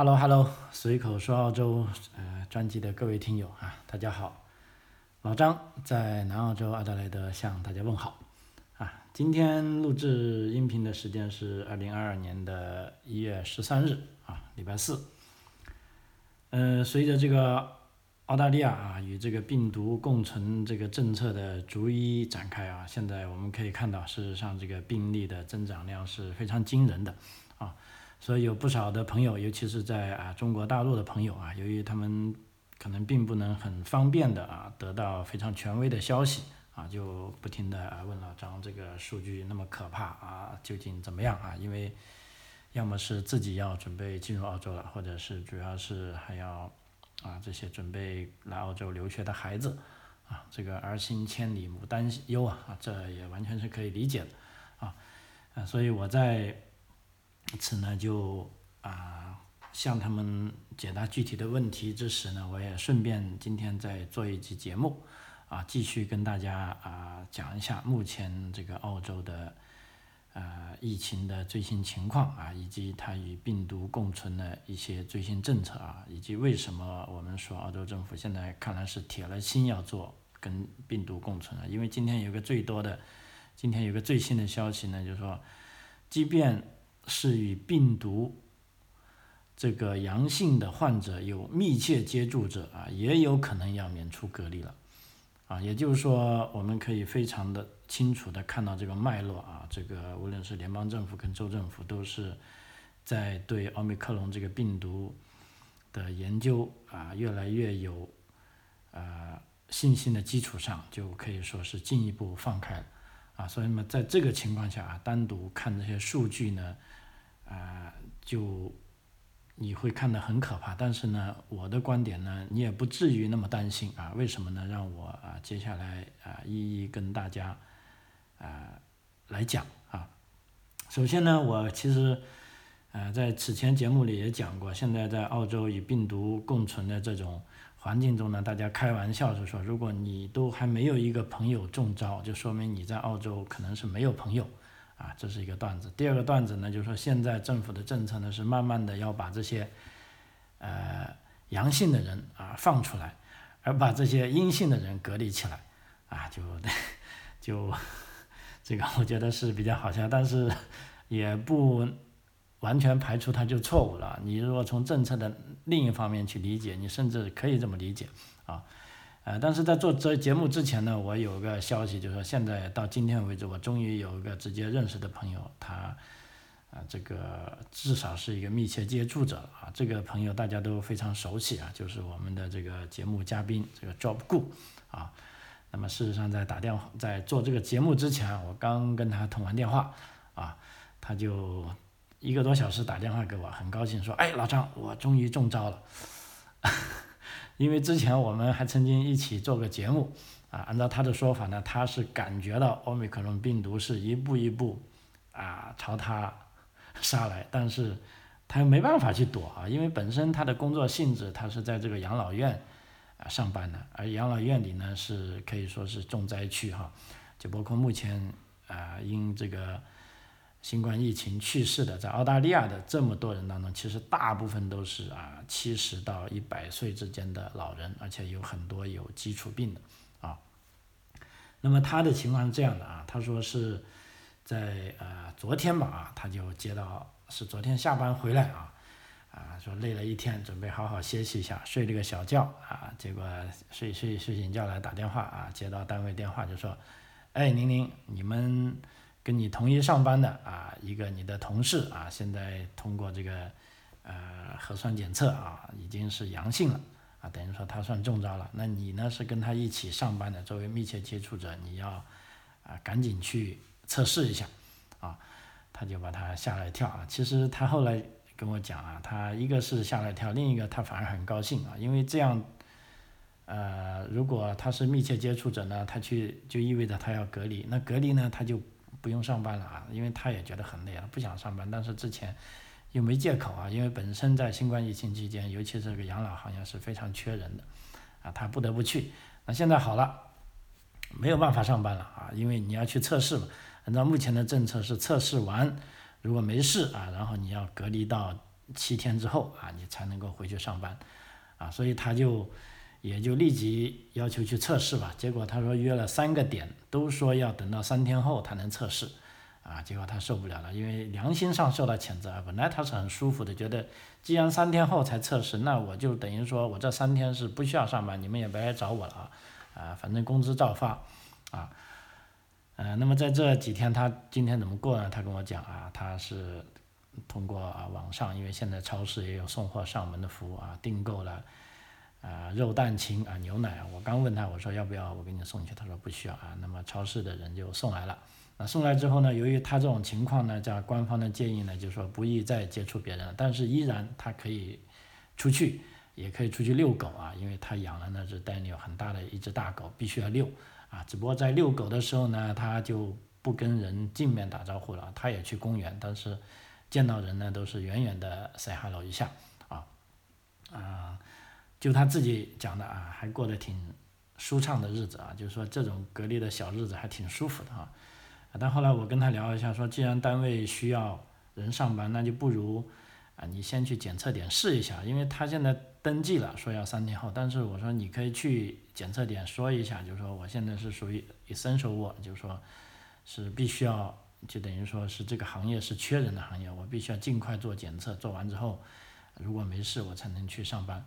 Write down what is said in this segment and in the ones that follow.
Hello Hello，随口说澳洲呃专辑的各位听友啊，大家好，老张在南澳洲阿德莱德向大家问好啊。今天录制音频的时间是二零二二年的一月十三日啊，礼拜四。嗯，随着这个澳大利亚啊与这个病毒共存这个政策的逐一展开啊，现在我们可以看到，事实上这个病例的增长量是非常惊人的啊。所以有不少的朋友，尤其是在啊中国大陆的朋友啊，由于他们可能并不能很方便的啊得到非常权威的消息啊，就不停的啊问老张这个数据那么可怕啊，究竟怎么样啊？因为要么是自己要准备进入澳洲了，或者是主要是还要啊这些准备来澳洲留学的孩子啊，这个儿行千里母担忧啊，这也完全是可以理解的啊，啊所以我在。此呢，就啊向他们解答具体的问题之时呢，我也顺便今天再做一期节目，啊，继续跟大家啊讲一下目前这个澳洲的呃疫情的最新情况啊，以及它与病毒共存的一些最新政策啊，以及为什么我们说澳洲政府现在看来是铁了心要做跟病毒共存了。因为今天有个最多的，今天有个最新的消息呢，就是说，即便是与病毒这个阳性的患者有密切接触者啊，也有可能要免除隔离了，啊，也就是说，我们可以非常的清楚的看到这个脉络啊，这个无论是联邦政府跟州政府都是在对奥密克戎这个病毒的研究啊，越来越有啊信心的基础上，就可以说是进一步放开了。啊，所以呢，在这个情况下啊，单独看这些数据呢，啊，就你会看得很可怕。但是呢，我的观点呢，你也不至于那么担心啊。为什么呢？让我啊，接下来啊，一一跟大家啊来讲啊。首先呢，我其实呃在此前节目里也讲过，现在在澳洲与病毒共存的这种。环境中呢，大家开玩笑就说，如果你都还没有一个朋友中招，就说明你在澳洲可能是没有朋友，啊，这是一个段子。第二个段子呢，就是说现在政府的政策呢是慢慢的要把这些，呃，阳性的人啊放出来，而把这些阴性的人隔离起来，啊，就就这个我觉得是比较好笑，但是也不。完全排除它就错误了。你如果从政策的另一方面去理解，你甚至可以这么理解啊。呃，但是在做这节目之前呢，我有个消息，就是说现在到今天为止，我终于有一个直接认识的朋友，他啊，这个至少是一个密切接触者啊。这个朋友大家都非常熟悉啊，就是我们的这个节目嘉宾这个 Job Gu 啊。那么事实上在打电话在做这个节目之前，我刚跟他通完电话啊，他就。一个多小时打电话给我，很高兴说：“哎，老张，我终于中招了。” 因为之前我们还曾经一起做个节目啊。按照他的说法呢，他是感觉到奥密克戎病毒是一步一步啊朝他 杀来，但是他又没办法去躲啊，因为本身他的工作性质，他是在这个养老院啊上班的，而养老院里呢是可以说是重灾区哈，就包括目前啊因这个。新冠疫情去世的，在澳大利亚的这么多人当中，其实大部分都是啊七十到一百岁之间的老人，而且有很多有基础病的啊。那么他的情况是这样的啊，他说是在呃昨天吧啊，他就接到是昨天下班回来啊啊说累了一天，准备好好歇息一下，睡了个小觉啊，结果睡睡睡醒觉来打电话啊，接到单位电话就说，哎宁宁你们。跟你同一上班的啊，一个你的同事啊，现在通过这个呃核酸检测啊，已经是阳性了啊，等于说他算中招了。那你呢是跟他一起上班的，作为密切接触者，你要啊赶紧去测试一下啊。他就把他吓了一跳啊。其实他后来跟我讲啊，他一个是吓了一跳，另一个他反而很高兴啊，因为这样呃，如果他是密切接触者呢，他去就意味着他要隔离，那隔离呢他就。不用上班了啊，因为他也觉得很累了，不想上班。但是之前又没借口啊，因为本身在新冠疫情期间，尤其是这个养老行业是非常缺人的啊，他不得不去。那现在好了，没有办法上班了啊，因为你要去测试嘛。按照目前的政策是测试完，如果没事啊，然后你要隔离到七天之后啊，你才能够回去上班，啊，所以他就也就立即要求去测试吧。结果他说约了三个点，都说要等到三天后他能测试，啊，结果他受不了了，因为良心上受到谴责啊。本来他是很舒服的，觉得既然三天后才测试，那我就等于说我这三天是不需要上班，你们也别来找我了啊，啊，反正工资照发，啊，呃，那么在这几天他今天怎么过呢？他跟我讲啊，他是。通过啊网上，因为现在超市也有送货上门的服务啊，订购了啊肉蛋禽啊牛奶啊，我刚问他我说要不要我给你送去，他说不需要啊，那么超市的人就送来了。那送来之后呢，由于他这种情况呢，叫官方的建议呢，就是说不宜再接触别人了，但是依然他可以出去，也可以出去遛狗啊，因为他养了那只丹尼有很大的一只大狗，必须要遛啊。只不过在遛狗的时候呢，他就不跟人正面打招呼了，他也去公园，但是。见到人呢，都是远远的 say hello 一下，啊，啊，就他自己讲的啊，还过得挺舒畅的日子啊，就是说这种隔离的小日子还挺舒服的啊。但后来我跟他聊一下，说既然单位需要人上班，那就不如啊，你先去检测点试一下，因为他现在登记了，说要三天后，但是我说你可以去检测点说一下，就是说我现在是属于 essential work，就是说是必须要。就等于说是这个行业是缺人的行业，我必须要尽快做检测，做完之后，如果没事我才能去上班。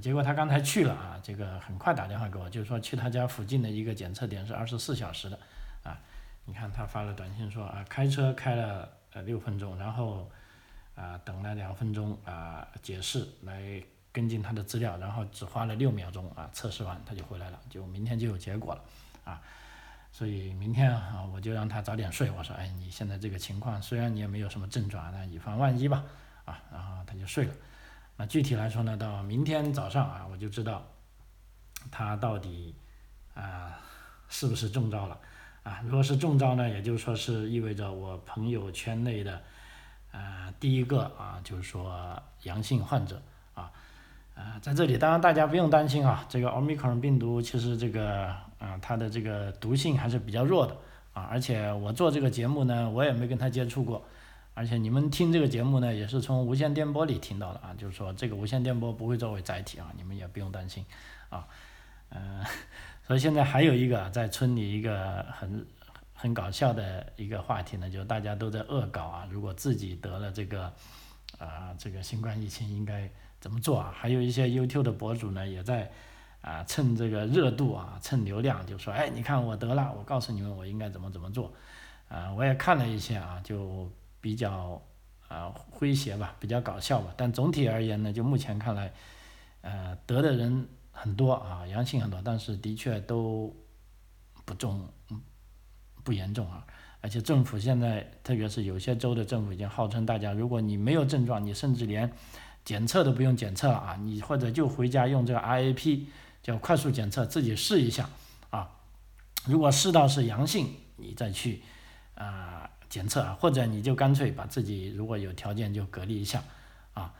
结果他刚才去了啊，这个很快打电话给我，就是说去他家附近的一个检测点是二十四小时的啊。你看他发了短信说啊，开车开了呃六分钟，然后啊等了两分钟啊解释来跟进他的资料，然后只花了六秒钟啊测试完他就回来了，就明天就有结果了啊。所以明天啊，我就让他早点睡。我说，哎，你现在这个情况，虽然你也没有什么症状，但以防万一吧，啊，然后他就睡了。那具体来说呢，到明天早上啊，我就知道他到底啊是不是中招了啊。如果是中招呢，也就是说是意味着我朋友圈内的啊第一个啊，就是说阳性患者啊。啊，在这里当然大家不用担心啊，这个奥密克戎病毒其实这个啊它的这个毒性还是比较弱的啊，而且我做这个节目呢，我也没跟他接触过，而且你们听这个节目呢，也是从无线电波里听到的啊，就是说这个无线电波不会作为载体啊，你们也不用担心啊，嗯，所以现在还有一个在村里一个很很搞笑的一个话题呢，就大家都在恶搞啊，如果自己得了这个啊这个新冠疫情应该。怎么做啊？还有一些 YouTube 的博主呢，也在啊蹭这个热度啊，蹭流量，就说哎，你看我得了，我告诉你们我应该怎么怎么做，啊，我也看了一些啊，就比较啊诙谐吧，比较搞笑吧。但总体而言呢，就目前看来，呃，得的人很多啊，阳性很多，但是的确都不重，不严重啊。而且政府现在，特别是有些州的政府已经号称大家，如果你没有症状，你甚至连检测都不用检测啊，你或者就回家用这个 RAP 叫快速检测，自己试一下啊。如果试到是阳性，你再去啊检测啊，或者你就干脆把自己如果有条件就隔离一下啊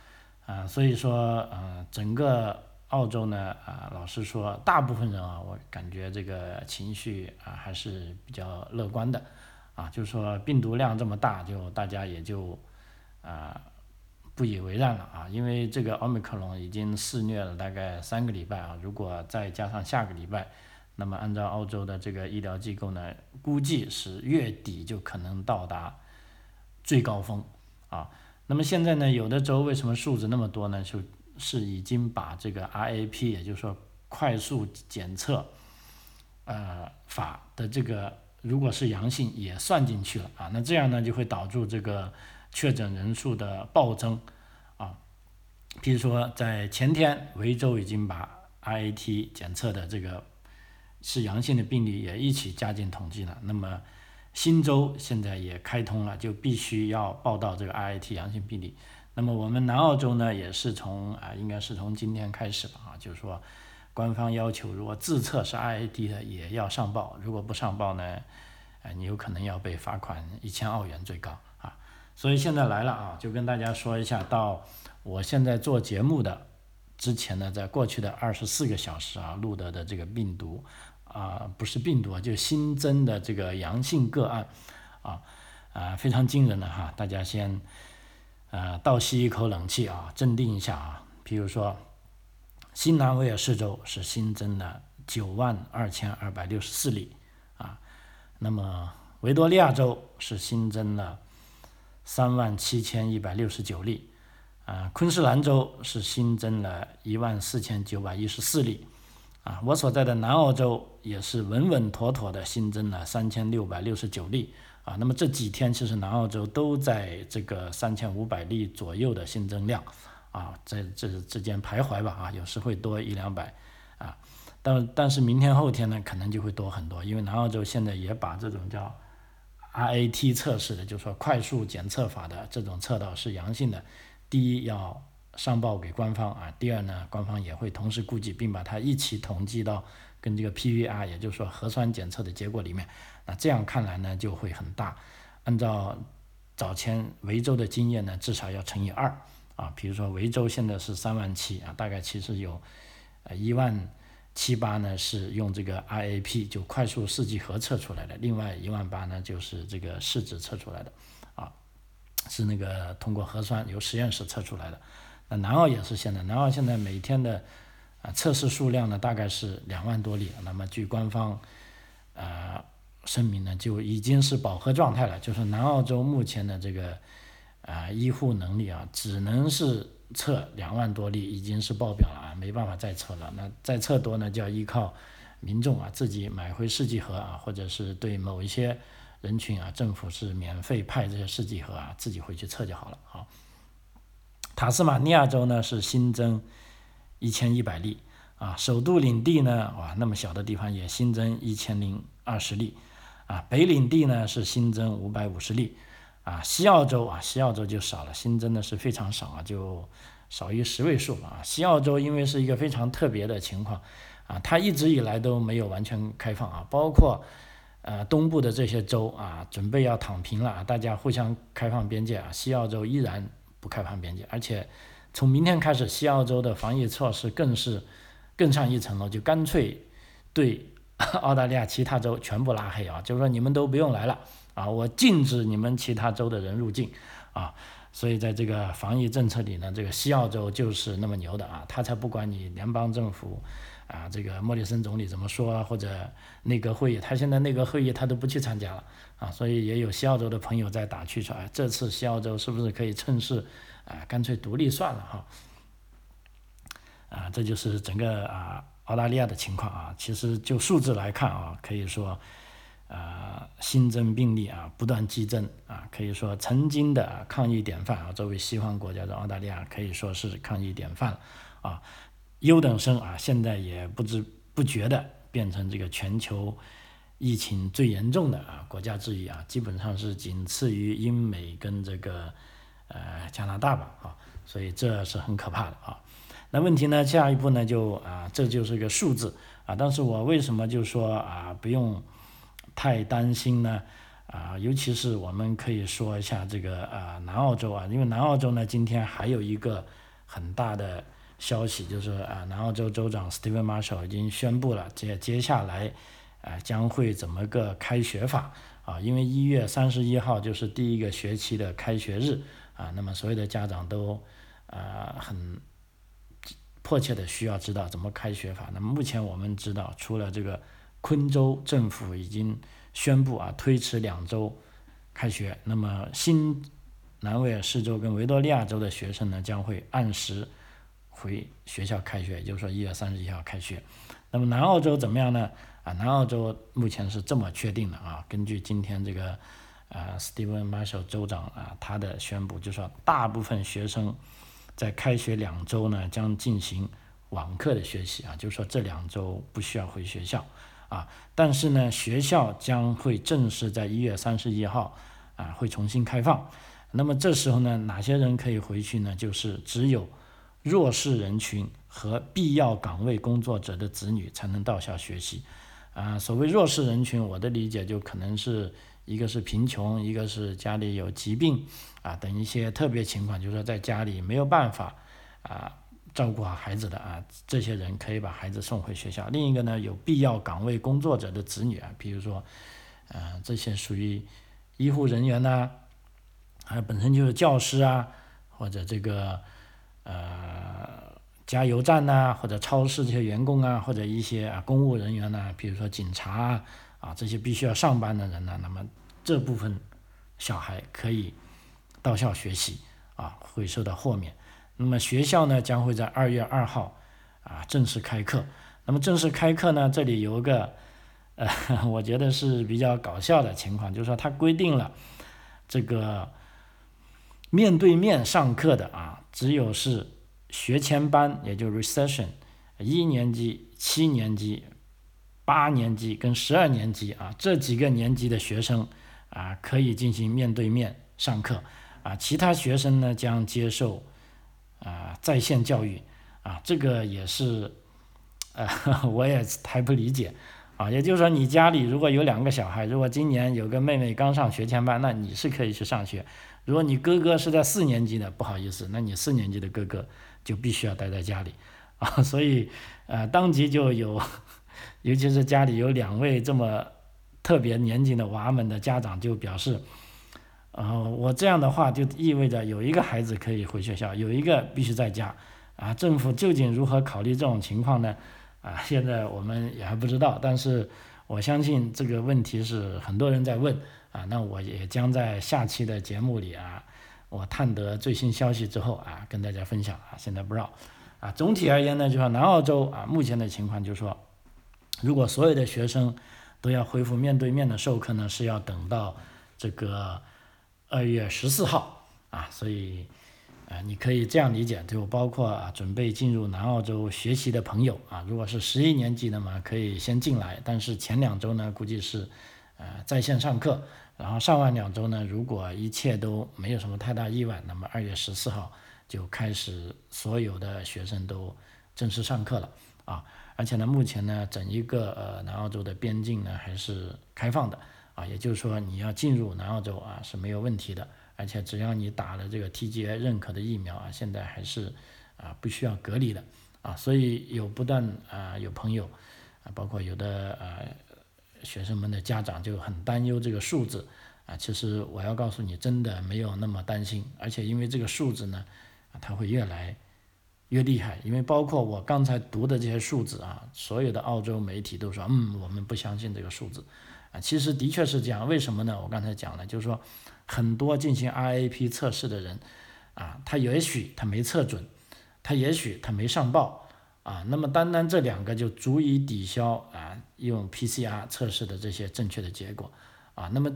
啊。所以说呃，整个澳洲呢啊，老实说，大部分人啊，我感觉这个情绪啊还是比较乐观的啊，就是说病毒量这么大，就大家也就啊。不以为然了啊，因为这个奥密克戎已经肆虐了大概三个礼拜啊，如果再加上下个礼拜，那么按照澳洲的这个医疗机构呢，估计是月底就可能到达最高峰啊。那么现在呢，有的州为什么数字那么多呢？就是已经把这个 RAP，也就是说快速检测呃法的这个如果是阳性也算进去了啊，那这样呢就会导致这个。确诊人数的暴增，啊，比如说在前天，维州已经把 RAT 检测的这个是阳性的病例也一起加进统计了。那么新州现在也开通了，就必须要报道这个 RAT 阳性病例。那么我们南澳洲呢，也是从啊，应该是从今天开始吧，啊，就是说官方要求，如果自测是 RAT 的，也要上报。如果不上报呢，啊，你有可能要被罚款一千澳元最高啊。所以现在来了啊，就跟大家说一下，到我现在做节目的之前呢，在过去的二十四个小时啊，录得的这个病毒啊，不是病毒啊，就新增的这个阳性个案啊啊，非常惊人的哈，大家先呃，倒吸一口冷气啊，镇定一下啊。比如说，新南威尔士州是新增了九万二千二百六十四例啊，那么维多利亚州是新增了三万七千一百六十九例啊，昆士兰州是新增了一万四千九百一十四例啊，我所在的南澳洲也是稳稳妥妥的新增了三千六百六十九例。啊，那么这几天其实南澳洲都在这个三千五百例左右的新增量，啊，在这之间徘徊吧，啊，有时会多一两百，啊，但但是明天后天呢，可能就会多很多，因为南澳洲现在也把这种叫 RAT 测试的，就是说快速检测法的这种测到是阳性的，第一要上报给官方啊，第二呢，官方也会同时估计并把它一起统计到跟这个 PVR，也就是说核酸检测的结果里面。那这样看来呢，就会很大。按照早前维州的经验呢，至少要乘以二啊。比如说维州现在是三万七啊，大概其实有呃一万七八呢是用这个 RAP 就快速试剂核测出来的，另外一万八呢就是这个试纸测出来的啊，是那个通过核酸由实验室测出来的。那南澳也是现在，南澳现在每天的啊测试数量呢大概是两万多例。那么据官方啊。声明呢就已经是饱和状态了，就是南澳洲目前的这个啊医护能力啊，只能是测两万多例，已经是爆表了啊，没办法再测了。那再测多呢，就要依靠民众啊自己买回试剂盒啊，或者是对某一些人群啊，政府是免费派这些试剂盒啊，自己回去测就好了啊。塔斯马尼亚州呢是新增一千一百例啊，首都领地呢哇那么小的地方也新增一千零二十例。啊，北领地呢是新增五百五十例，啊，西澳洲啊，西澳洲就少了，新增的是非常少啊，就少于十位数啊。西澳洲因为是一个非常特别的情况，啊，它一直以来都没有完全开放啊，包括呃东部的这些州啊，准备要躺平了，大家互相开放边界啊，西澳洲依然不开放边界，而且从明天开始，西澳洲的防疫措施更是更上一层楼，就干脆对。澳大利亚其他州全部拉黑啊，就是说你们都不用来了啊，我禁止你们其他州的人入境啊，所以在这个防疫政策里呢，这个西澳洲就是那么牛的啊，他才不管你联邦政府啊，这个莫里森总理怎么说啊或者内阁会议，他现在内阁会议他都不去参加了啊，所以也有西澳洲的朋友在打趣说，哎，这次西澳洲是不是可以趁势啊，干脆独立算了哈，啊，这就是整个啊。澳大利亚的情况啊，其实就数字来看啊，可以说，啊新增病例啊不断激增啊，可以说曾经的抗疫典范啊，作为西方国家的澳大利亚可以说是抗疫典范啊，优等生啊，现在也不知不觉的变成这个全球疫情最严重的啊国家之一啊，基本上是仅次于英美跟这个呃加拿大吧啊，所以这是很可怕的啊。那问题呢？下一步呢？就啊，这就是个数字啊。但是我为什么就说啊，不用太担心呢？啊，尤其是我们可以说一下这个啊，南澳洲啊，因为南澳洲呢，今天还有一个很大的消息，就是啊，南澳洲州长 Stephen Marshall 已经宣布了，接接下来啊将会怎么个开学法啊？因为一月三十一号就是第一个学期的开学日啊，那么所有的家长都啊很。迫切的需要知道怎么开学法。那么目前我们知道，除了这个昆州政府已经宣布啊推迟两周开学，那么新南威尔士州跟维多利亚州的学生呢将会按时回学校开学，也就是说一月三十一号开学。那么南澳洲怎么样呢？啊，南澳洲目前是这么确定的啊，根据今天这个啊，Steven Marshall 州长啊他的宣布，就说大部分学生。在开学两周呢，将进行网课的学习啊，就是说这两周不需要回学校啊，但是呢，学校将会正式在一月三十一号啊会重新开放。那么这时候呢，哪些人可以回去呢？就是只有弱势人群和必要岗位工作者的子女才能到校学习啊。所谓弱势人群，我的理解就可能是。一个是贫穷，一个是家里有疾病啊等一些特别情况，就是说在家里没有办法啊照顾好孩子的啊，这些人可以把孩子送回学校。另一个呢，有必要岗位工作者的子女啊，比如说，呃，这些属于医护人员呐，还有本身就是教师啊，或者这个呃加油站呐，或者超市这些员工啊，或者一些啊公务人员呐，比如说警察啊啊这些必须要上班的人呢，那么这部分小孩可以到校学习啊，会受到豁免。那么学校呢将会在二月二号啊正式开课。那么正式开课呢，这里有个呃，我觉得是比较搞笑的情况，就是说它规定了这个面对面上课的啊，只有是学前班，也就 recession 一年级、七年级、八年级跟十二年级啊这几个年级的学生啊可以进行面对面上课啊，其他学生呢将接受。啊，在线教育啊，这个也是，呃，我也太不理解啊。也就是说，你家里如果有两个小孩，如果今年有个妹妹刚上学前班，那你是可以去上学。如果你哥哥是在四年级的，不好意思，那你四年级的哥哥就必须要待在家里 啊。所以，呃，当即就有，尤其是家里有两位这么特别年轻的娃们的家长就表示。呃，我这样的话就意味着有一个孩子可以回学校，有一个必须在家，啊，政府究竟如何考虑这种情况呢？啊，现在我们也还不知道，但是我相信这个问题是很多人在问，啊，那我也将在下期的节目里啊，我探得最新消息之后啊，跟大家分享啊，现在不知道，啊，总体而言呢，就说南澳洲啊，目前的情况就是说，如果所有的学生都要恢复面对面的授课呢，是要等到这个。二月十四号啊，所以，呃，你可以这样理解，就包括啊，准备进入南澳洲学习的朋友啊，如果是十一年级的嘛，可以先进来，但是前两周呢，估计是，呃，在线上课，然后上完两周呢，如果一切都没有什么太大意外，那么二月十四号就开始所有的学生都正式上课了啊，而且呢，目前呢，整一个呃南澳洲的边境呢还是开放的。啊，也就是说你要进入南澳洲啊是没有问题的，而且只要你打了这个 TGA 认可的疫苗啊，现在还是啊不需要隔离的啊，所以有不断啊有朋友啊，包括有的啊学生们的家长就很担忧这个数字啊，其实我要告诉你，真的没有那么担心，而且因为这个数字呢，啊它会越来越厉害，因为包括我刚才读的这些数字啊，所有的澳洲媒体都说，嗯，我们不相信这个数字。啊，其实的确是这样，为什么呢？我刚才讲了，就是说，很多进行 RAP 测试的人，啊，他也许他没测准，他也许他没上报，啊，那么单单这两个就足以抵消啊用 PCR 测试的这些正确的结果，啊，那么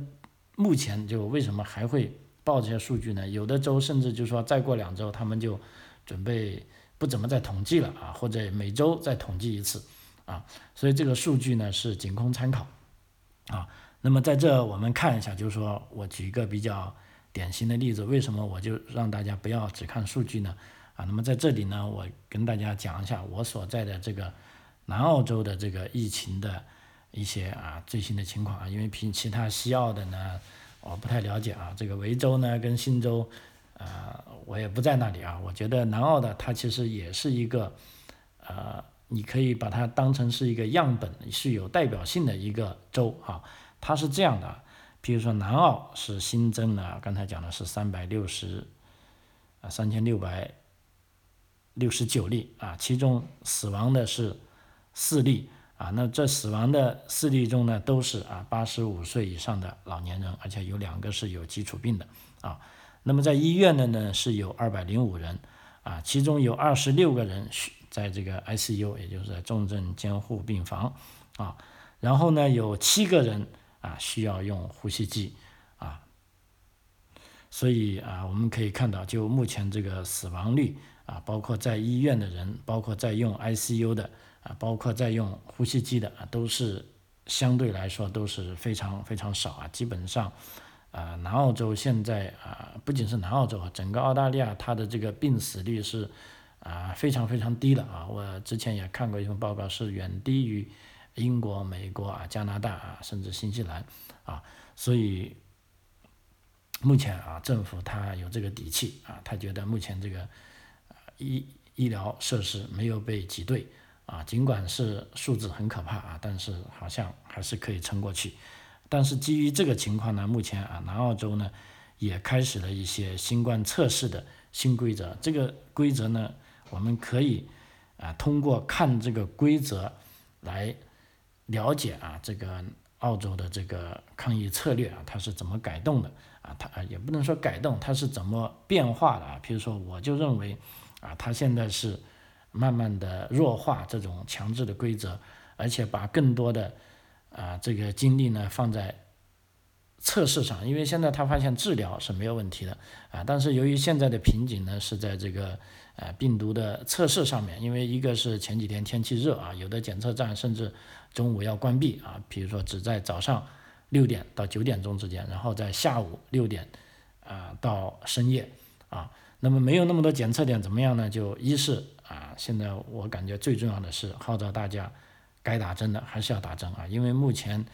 目前就为什么还会报这些数据呢？有的州甚至就说再过两周他们就准备不怎么再统计了啊，或者每周再统计一次，啊，所以这个数据呢是仅供参考。啊，那么在这我们看一下，就是说我举一个比较典型的例子，为什么我就让大家不要只看数据呢？啊，那么在这里呢，我跟大家讲一下我所在的这个南澳洲的这个疫情的一些啊最新的情况啊，因为比其他西澳的呢，我不太了解啊，这个维州呢跟新州，啊，我也不在那里啊，我觉得南澳的它其实也是一个，呃。你可以把它当成是一个样本，是有代表性的一个州啊。它是这样的，比如说南澳是新增了，刚才讲的是三百六十啊三千六百六十九例啊，其中死亡的是四例啊。那这死亡的四例中呢，都是啊八十五岁以上的老年人，而且有两个是有基础病的啊。那么在医院的呢是有二百零五人啊，其中有二十六个人需。在这个 ICU，也就是在重症监护病房啊，然后呢，有七个人啊需要用呼吸机啊，所以啊，我们可以看到，就目前这个死亡率啊，包括在医院的人，包括在用 ICU 的啊，包括在用呼吸机的啊，都是相对来说都是非常非常少啊，基本上啊，南澳洲现在啊，不仅是南澳洲啊，整个澳大利亚它的这个病死率是。啊，非常非常低的啊！我之前也看过一份报告，是远低于英国、美国啊、加拿大啊，甚至新西兰啊。所以目前啊，政府他有这个底气啊，他觉得目前这个医医疗设施没有被挤兑啊，尽管是数字很可怕啊，但是好像还是可以撑过去。但是基于这个情况呢，目前啊，南澳洲呢也开始了一些新冠测试的新规则。这个规则呢，我们可以啊通过看这个规则来了解啊这个澳洲的这个抗疫策略啊，它是怎么改动的啊？它也不能说改动，它是怎么变化的啊？比如说，我就认为啊，它现在是慢慢的弱化这种强制的规则，而且把更多的啊这个精力呢放在。测试上，因为现在他发现治疗是没有问题的啊，但是由于现在的瓶颈呢是在这个呃病毒的测试上面，因为一个是前几天天气热啊，有的检测站甚至中午要关闭啊，比如说只在早上六点到九点钟之间，然后在下午六点啊到深夜啊，那么没有那么多检测点怎么样呢？就一是啊，现在我感觉最重要的是号召大家该打针的还是要打针啊，因为目前。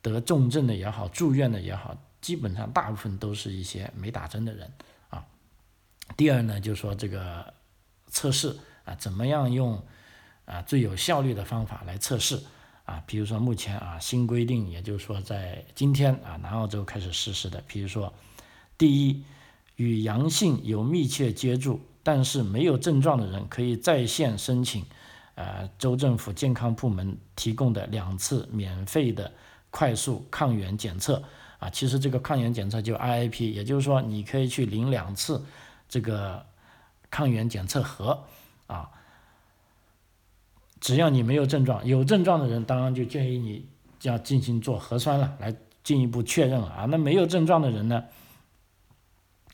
得重症的也好，住院的也好，基本上大部分都是一些没打针的人啊。第二呢，就是说这个测试啊，怎么样用啊最有效率的方法来测试啊？比如说目前啊新规定，也就是说在今天啊南澳洲开始实施的，比如说第一，与阳性有密切接触但是没有症状的人，可以在线申请呃州政府健康部门提供的两次免费的。快速抗原检测啊，其实这个抗原检测就 IIP，也就是说你可以去领两次这个抗原检测盒啊，只要你没有症状，有症状的人当然就建议你要进行做核酸了，来进一步确认啊。那没有症状的人呢，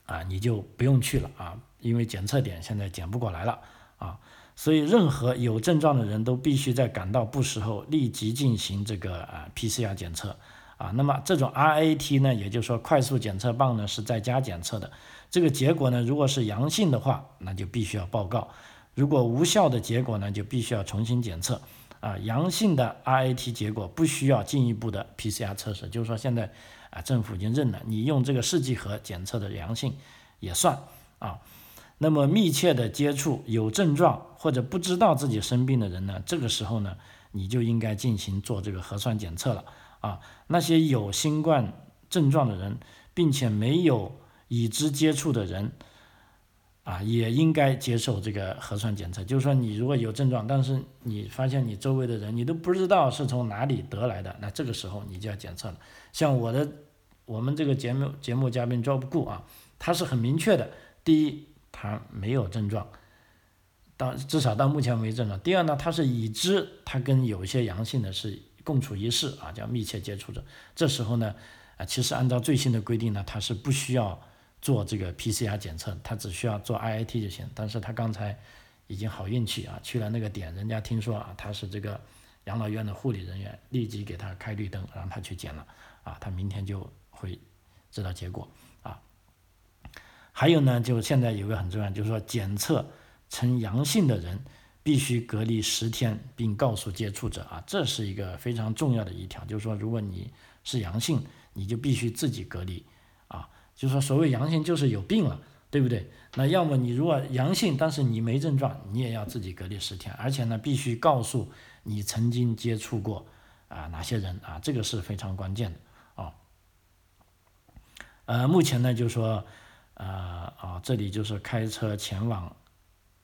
啊你就不用去了啊，因为检测点现在检不过来了啊。所以，任何有症状的人都必须在感到不适后立即进行这个啊 PCR 检测啊。那么这种 RAT 呢，也就是说快速检测棒呢是在家检测的。这个结果呢，如果是阳性的话，那就必须要报告；如果无效的结果呢，就必须要重新检测啊。阳性的 RAT 结果不需要进一步的 PCR 测试，就是说现在啊政府已经认了，你用这个试剂盒检测的阳性也算啊。那么密切的接触有症状或者不知道自己生病的人呢？这个时候呢，你就应该进行做这个核酸检测了啊。那些有新冠症状的人，并且没有已知接触的人啊，也应该接受这个核酸检测。就是说，你如果有症状，但是你发现你周围的人你都不知道是从哪里得来的，那这个时候你就要检测了。像我的我们这个节目节目嘉宾 Job Gu 啊，他是很明确的，第一。他没有症状，到至少到目前为止呢。第二呢，他是已知他跟有些阳性的是共处一室啊，叫密切接触者。这时候呢，啊，其实按照最新的规定呢，他是不需要做这个 PCR 检测，他只需要做 IIT 就行。但是他刚才已经好运气啊，去了那个点，人家听说啊，他是这个养老院的护理人员，立即给他开绿灯，让他去检了啊，他明天就会知道结果啊。还有呢，就现在有个很重要，就是说检测呈阳性的人必须隔离十天，并告诉接触者啊，这是一个非常重要的一条，就是说如果你是阳性，你就必须自己隔离啊，就是说所谓阳性就是有病了，对不对？那要么你如果阳性，但是你没症状，你也要自己隔离十天，而且呢必须告诉你曾经接触过啊哪些人啊，这个是非常关键的。呃，目前呢就是说。呃啊，这里就是开车前往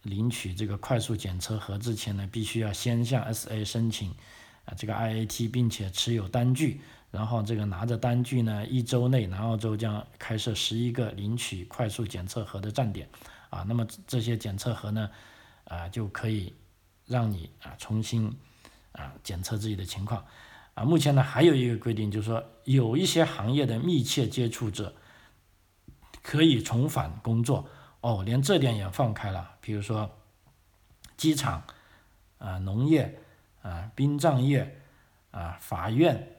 领取这个快速检测盒之前呢，必须要先向 SA 申请啊这个 IAT，并且持有单据，然后这个拿着单据呢，一周内南澳洲将开设十一个领取快速检测盒的站点啊，那么这些检测盒呢，啊就可以让你啊重新啊检测自己的情况啊。目前呢还有一个规定，就是说有一些行业的密切接触者。可以重返工作哦，连这点也放开了。比如说，机场、啊农业、啊殡葬业、啊法院，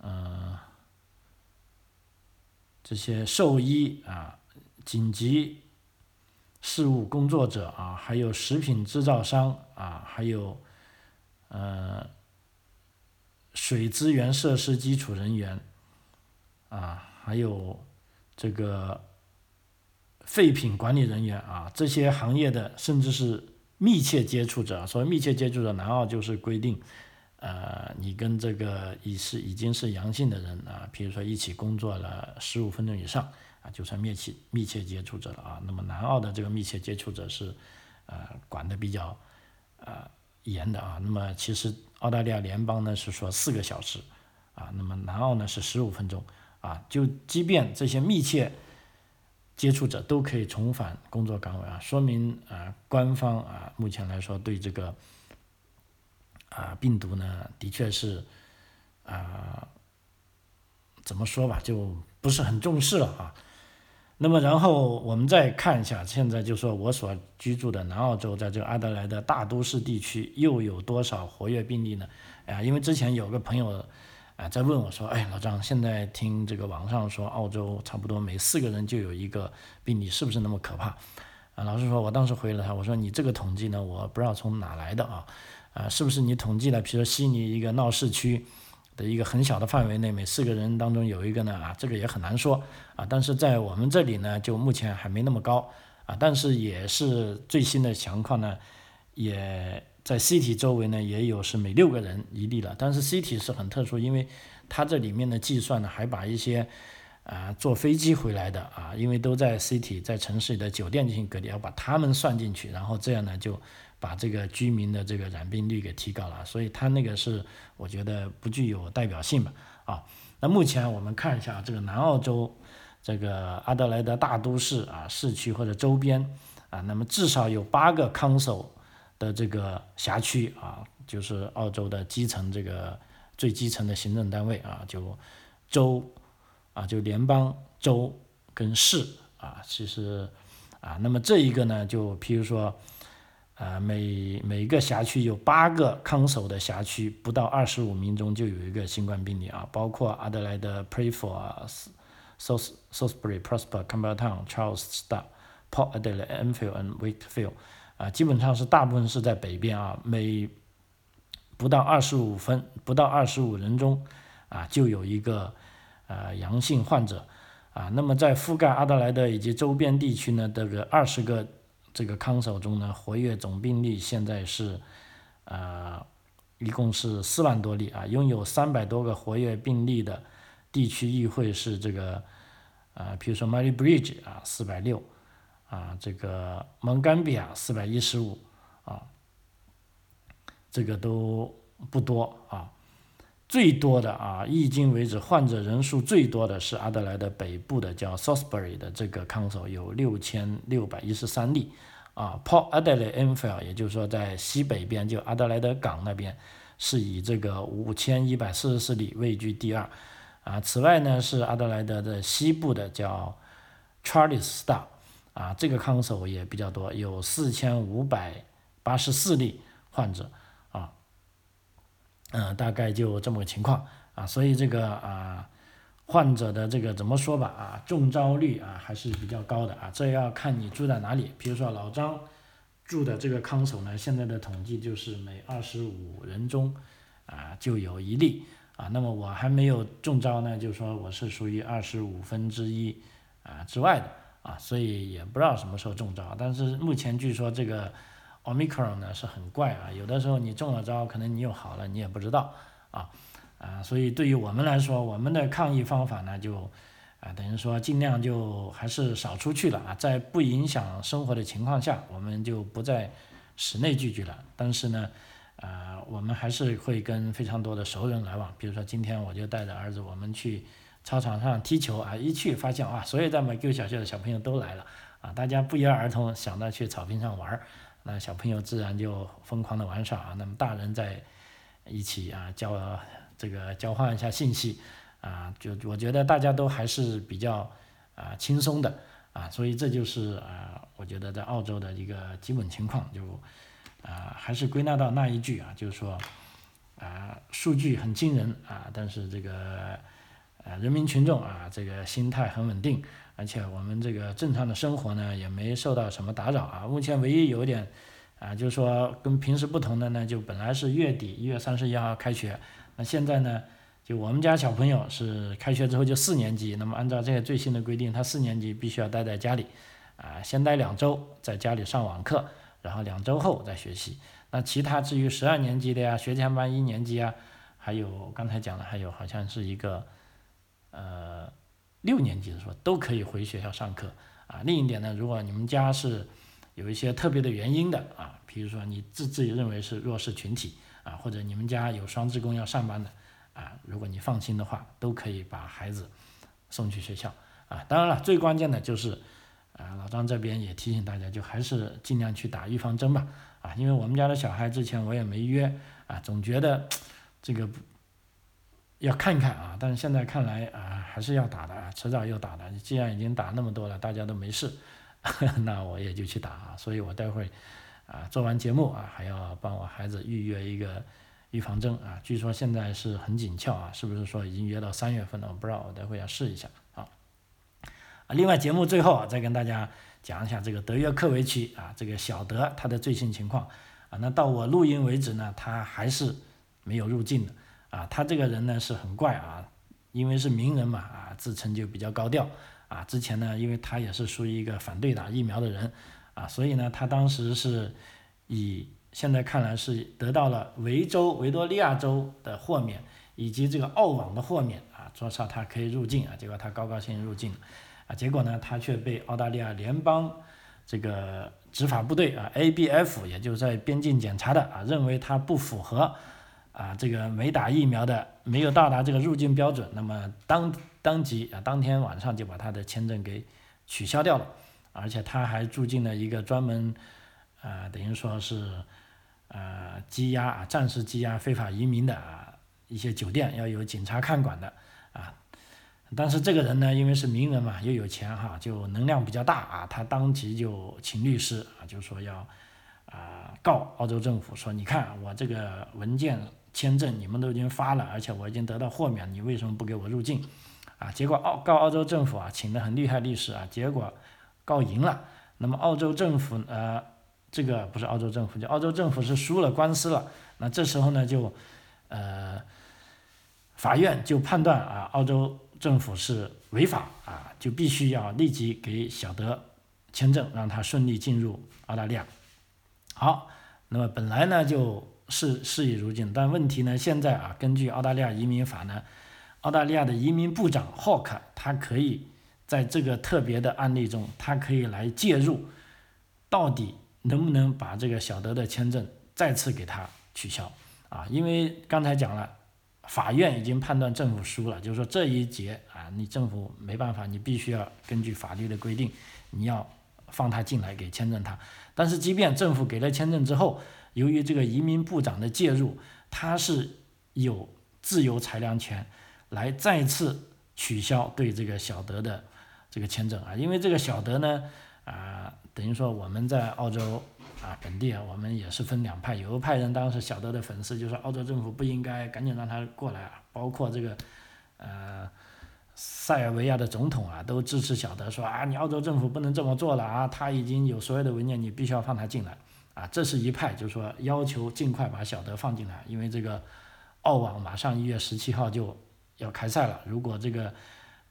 嗯，这些兽医啊、紧急事务工作者啊，还有食品制造商啊，还有呃水资源设施基础人员啊，还有。这个废品管理人员啊，这些行业的甚至是密切接触者，所谓密切接触者，南澳就是规定，呃，你跟这个已是已经是阳性的人啊，比如说一起工作了十五分钟以上啊，就算密切密切接触者了啊。那么南澳的这个密切接触者是呃管的比较呃严的啊。那么其实澳大利亚联邦呢是说四个小时啊，那么南澳呢是十五分钟啊。就即便这些密切接触者都可以重返工作岗位啊，说明啊官方啊目前来说对这个啊病毒呢的确是啊怎么说吧，就不是很重视了啊。那么然后我们再看一下，现在就说我所居住的南澳洲，在这个阿德莱的大都市地区又有多少活跃病例呢？啊，因为之前有个朋友。啊，在问我说，哎，老张，现在听这个网上说，澳洲差不多每四个人就有一个病例，是不是那么可怕？啊，老实说，我当时回了他，我说你这个统计呢，我不知道从哪来的啊，啊，是不是你统计了，比如说悉尼一个闹市区的一个很小的范围内，每四个人当中有一个呢？啊，这个也很难说啊。但是在我们这里呢，就目前还没那么高啊，但是也是最新的情况呢，也。在 City 周围呢，也有是每六个人一例了，但是 City 是很特殊，因为它这里面的计算呢，还把一些啊坐飞机回来的啊，因为都在 City 在城市里的酒店进行隔离，要把他们算进去，然后这样呢就把这个居民的这个染病率给提高了，所以它那个是我觉得不具有代表性吧啊。那目前我们看一下这个南澳洲这个阿德莱德大都市啊市区或者周边啊，那么至少有八个康首。的这个辖区啊，就是澳洲的基层这个最基层的行政单位啊，就州啊，就联邦、州跟市啊，其实啊，那么这一个呢，就譬如说啊，每每个辖区有八个康首的辖区，不到二十五名中就有一个新冠病例啊，包括阿德莱德、Playful、South Salisbury、Prosper、Campbelltown、Charles、Port Adelaide、Enfield 和 Wakefield。啊，基本上是大部分是在北边啊，每不到二十五分，不到二十五人中，啊，就有一个呃阳性患者，啊，那么在覆盖阿德莱德以及周边地区呢，这个二十个这个康首中呢，活跃总病例现在是，呃，一共是四万多例啊，拥有三百多个活跃病例的地区议会是这个，呃，比如说 Mary Bridge 啊，四百六。啊，这个蒙甘比亚四百一十五啊，这个都不多啊。最多的啊，迄今为止患者人数最多的是阿德莱德北部的叫 Salisbury 的这个康首有六千六百一十三例啊。Port Adelaide Enfield，也就是说在西北边就阿德莱德港那边是以这个五千一百四十四例位居第二啊。此外呢，是阿德莱德的西部的叫 Charles Star。啊，这个康首也比较多，有四千五百八十四例患者，嗯，大概就这么个情况啊，所以这个啊，患者的这个怎么说吧啊，中招率啊还是比较高的啊，这要看你住在哪里。比如说老张住的这个康首呢，现在的统计就是每二十五人中啊就有一例啊，那么我还没有中招呢，就说我是属于二十五分之一啊之外的。啊，所以也不知道什么时候中招，但是目前据说这个 omicron 呢是很怪啊，有的时候你中了招，可能你又好了，你也不知道啊啊，所以对于我们来说，我们的抗疫方法呢就啊等于说尽量就还是少出去了啊，在不影响生活的情况下，我们就不在室内聚聚了。但是呢，啊我们还是会跟非常多的熟人来往，比如说今天我就带着儿子我们去。操场上踢球啊，一去发现啊，所有在麦沟小学的小朋友都来了啊，大家不约而同想到去草坪上玩儿，那小朋友自然就疯狂的玩耍啊，那么大人在一起啊交这个交换一下信息啊，就我觉得大家都还是比较啊轻松的啊，所以这就是啊，我觉得在澳洲的一个基本情况，就啊还是归纳到那一句啊，就是说啊数据很惊人啊，但是这个。啊，人民群众啊，这个心态很稳定，而且我们这个正常的生活呢，也没受到什么打扰啊。目前唯一有点啊，就是说跟平时不同的呢，就本来是月底一月三十一号开学，那现在呢，就我们家小朋友是开学之后就四年级，那么按照这个最新的规定，他四年级必须要待在家里，啊，先待两周，在家里上网课，然后两周后再学习。那其他至于十二年级的呀，学前班一年级啊，还有刚才讲的，还有好像是一个。呃，六年级的时候都可以回学校上课啊。另一点呢，如果你们家是有一些特别的原因的啊，比如说你自自己认为是弱势群体啊，或者你们家有双职工要上班的啊，如果你放心的话，都可以把孩子送去学校啊。当然了，最关键的就是啊，老张这边也提醒大家，就还是尽量去打预防针吧啊，因为我们家的小孩之前我也没约啊，总觉得这个要看看啊，但是现在看来啊，还是要打的啊，迟早要打的。既然已经打那么多了，大家都没事。那我也就去打啊，所以我待会啊做完节目啊，还要帮我孩子预约一个预防针啊。据说现在是很紧俏啊，是不是说已经约到三月份了？我不知道，我待会要试一下啊。啊，另外节目最后啊，再跟大家讲一下这个德约科维奇啊，这个小德他的最新情况啊。那到我录音为止呢，他还是没有入境的啊。他这个人呢是很怪啊，因为是名人嘛啊，自称就比较高调。啊，之前呢，因为他也是属于一个反对打疫苗的人，啊，所以呢，他当时是以现在看来是得到了维州、维多利亚州的豁免，以及这个澳网的豁免，啊，说上他可以入境啊，结果他高高兴兴入境，啊，结果呢，他却被澳大利亚联邦这个执法部队啊，ABF，也就是在边境检查的啊，认为他不符合啊这个没打疫苗的，没有到达这个入境标准，那么当。当即啊，当天晚上就把他的签证给取消掉了，而且他还住进了一个专门，呃，等于说是，呃，羁押啊，暂时羁押非法移民的啊一些酒店，要有警察看管的啊。但是这个人呢，因为是名人嘛，又有钱哈，就能量比较大啊，他当即就请律师啊，就说要啊告澳洲政府，说你看我这个文件签证你们都已经发了，而且我已经得到豁免，你为什么不给我入境？啊，结果澳告澳洲政府啊，请的很厉害律师啊，结果告赢了。那么澳洲政府呃，这个不是澳洲政府，就澳洲政府是输了官司了。那这时候呢，就呃，法院就判断啊，澳洲政府是违法啊，就必须要立即给小德签证，让他顺利进入澳大利亚。好，那么本来呢就是事已如境，但问题呢现在啊，根据澳大利亚移民法呢。澳大利亚的移民部长霍克，他可以在这个特别的案例中，他可以来介入，到底能不能把这个小德的签证再次给他取消啊？因为刚才讲了，法院已经判断政府输了，就是说这一节啊，你政府没办法，你必须要根据法律的规定，你要放他进来给签证他。但是即便政府给了签证之后，由于这个移民部长的介入，他是有自由裁量权。来再次取消对这个小德的这个签证啊，因为这个小德呢，啊，等于说我们在澳洲啊本地啊，我们也是分两派，有一派人当时小德的粉丝就说澳洲政府不应该赶紧让他过来啊，包括这个呃塞尔维亚的总统啊都支持小德说啊，你澳洲政府不能这么做了啊，他已经有所有的文件，你必须要放他进来啊，这是一派，就是说要求尽快把小德放进来，因为这个澳网马上一月十七号就。要开赛了，如果这个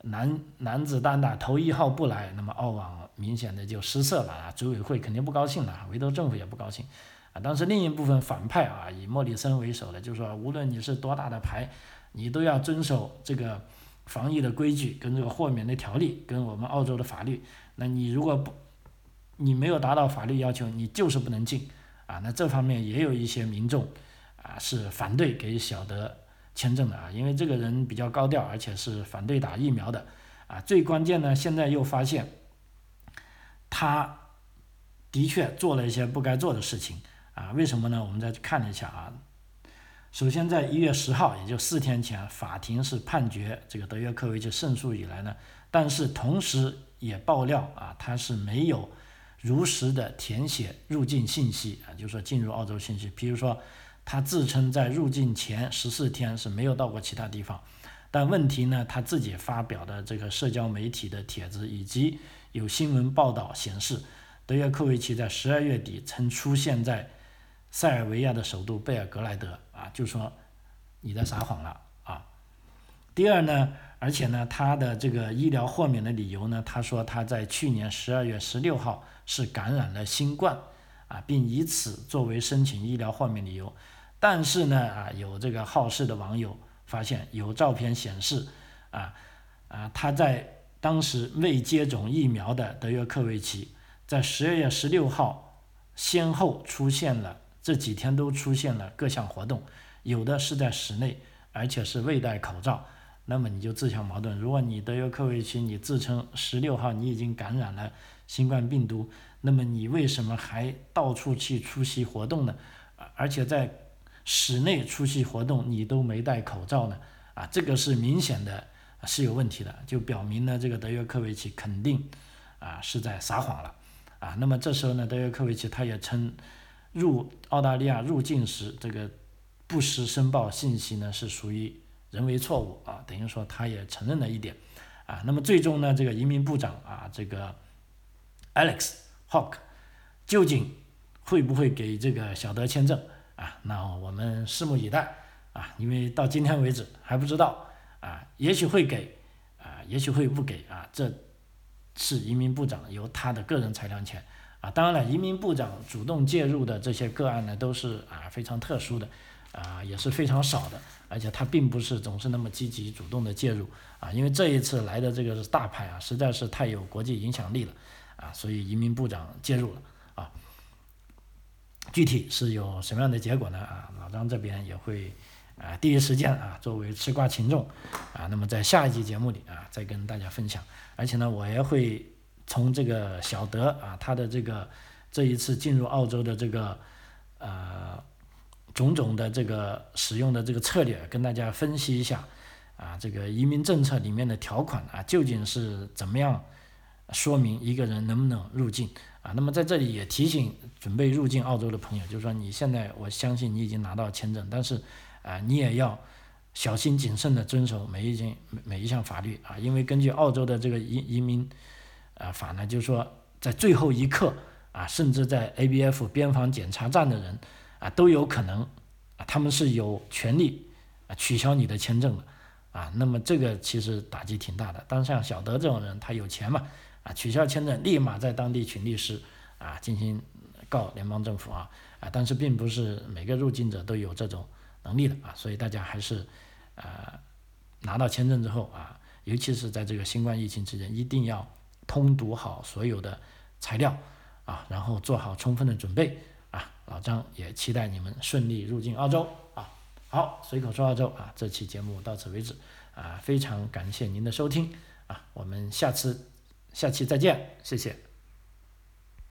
男男子单打头一号不来，那么澳网明显的就失色了啊，组委会肯定不高兴了，维多政府也不高兴啊。但是另一部分反派啊，以莫里森为首的，就是说无论你是多大的牌，你都要遵守这个防疫的规矩，跟这个豁免的条例，跟我们澳洲的法律。那你如果不，你没有达到法律要求，你就是不能进啊。那这方面也有一些民众啊是反对给小德。签证的啊，因为这个人比较高调，而且是反对打疫苗的啊。最关键呢，现在又发现他的确做了一些不该做的事情啊。为什么呢？我们再去看一下啊。首先，在一月十号，也就四天前，法庭是判决这个德约科维奇胜诉以来呢，但是同时也爆料啊，他是没有如实的填写入境信息啊，就是说进入澳洲信息，比如说。他自称在入境前十四天是没有到过其他地方，但问题呢，他自己发表的这个社交媒体的帖子以及有新闻报道显示，德约科维奇在十二月底曾出现在塞尔维亚的首都贝尔格莱德啊，就说你在撒谎了。第二呢，而且呢，他的这个医疗豁免的理由呢，他说他在去年十二月十六号是感染了新冠啊，并以此作为申请医疗豁免理由。但是呢，啊，有这个好事的网友发现有照片显示，啊，啊，他在当时未接种疫苗的德约科维奇，在十二月十六号先后出现了，这几天都出现了各项活动，有的是在室内，而且是未戴口罩。那么你就自相矛盾。如果你德约科维奇，你自称十六号你已经感染了新冠病毒，那么你为什么还到处去出席活动呢？而且在室内出席活动你都没戴口罩呢？啊，这个是明显的是有问题的，就表明呢这个德约科维奇肯定啊是在撒谎了。啊，那么这时候呢，德约科维奇他也称入澳大利亚入境时这个不实申报信息呢是属于。人为错误啊，等于说他也承认了一点啊。那么最终呢，这个移民部长啊，这个 Alex Hawk 究竟会不会给这个小德签证啊？那我们拭目以待啊，因为到今天为止还不知道啊，也许会给啊，也许会不给啊。这是移民部长由他的个人裁量权啊。当然了，移民部长主动介入的这些个案呢，都是啊非常特殊的。啊，也是非常少的，而且他并不是总是那么积极主动的介入啊，因为这一次来的这个是大牌啊，实在是太有国际影响力了啊，所以移民部长介入了啊。具体是有什么样的结果呢？啊，老张这边也会啊第一时间啊作为吃瓜群众啊，那么在下一期节目里啊再跟大家分享，而且呢我也会从这个小德啊他的这个这一次进入澳洲的这个呃。种种的这个使用的这个策略，跟大家分析一下，啊，这个移民政策里面的条款啊，究竟是怎么样说明一个人能不能入境啊？那么在这里也提醒准备入境澳洲的朋友，就是说你现在我相信你已经拿到签证，但是啊，你也要小心谨慎的遵守每一件每一项法律啊，因为根据澳洲的这个移移民啊法呢，就是说在最后一刻啊，甚至在 ABF 边防检查站的人。啊，都有可能，啊，他们是有权利啊取消你的签证的，啊，那么这个其实打击挺大的。但是像小德这种人，他有钱嘛，啊，取消签证，立马在当地请律师，啊，进行告联邦政府啊，啊，但是并不是每个入境者都有这种能力的啊，所以大家还是，啊，拿到签证之后啊，尤其是在这个新冠疫情期间，一定要通读好所有的材料，啊，然后做好充分的准备。老张也期待你们顺利入境澳洲啊！好，随口说澳洲啊，这期节目到此为止啊，非常感谢您的收听啊，我们下次下期再见，谢谢。